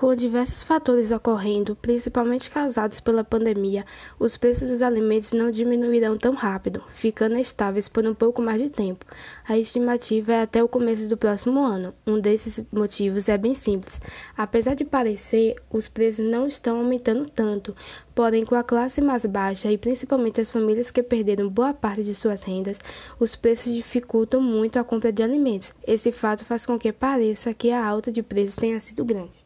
Com diversos fatores ocorrendo, principalmente causados pela pandemia, os preços dos alimentos não diminuirão tão rápido, ficando estáveis por um pouco mais de tempo. A estimativa é até o começo do próximo ano. Um desses motivos é bem simples. Apesar de parecer, os preços não estão aumentando tanto, porém, com a classe mais baixa e principalmente as famílias que perderam boa parte de suas rendas, os preços dificultam muito a compra de alimentos. Esse fato faz com que pareça que a alta de preços tenha sido grande.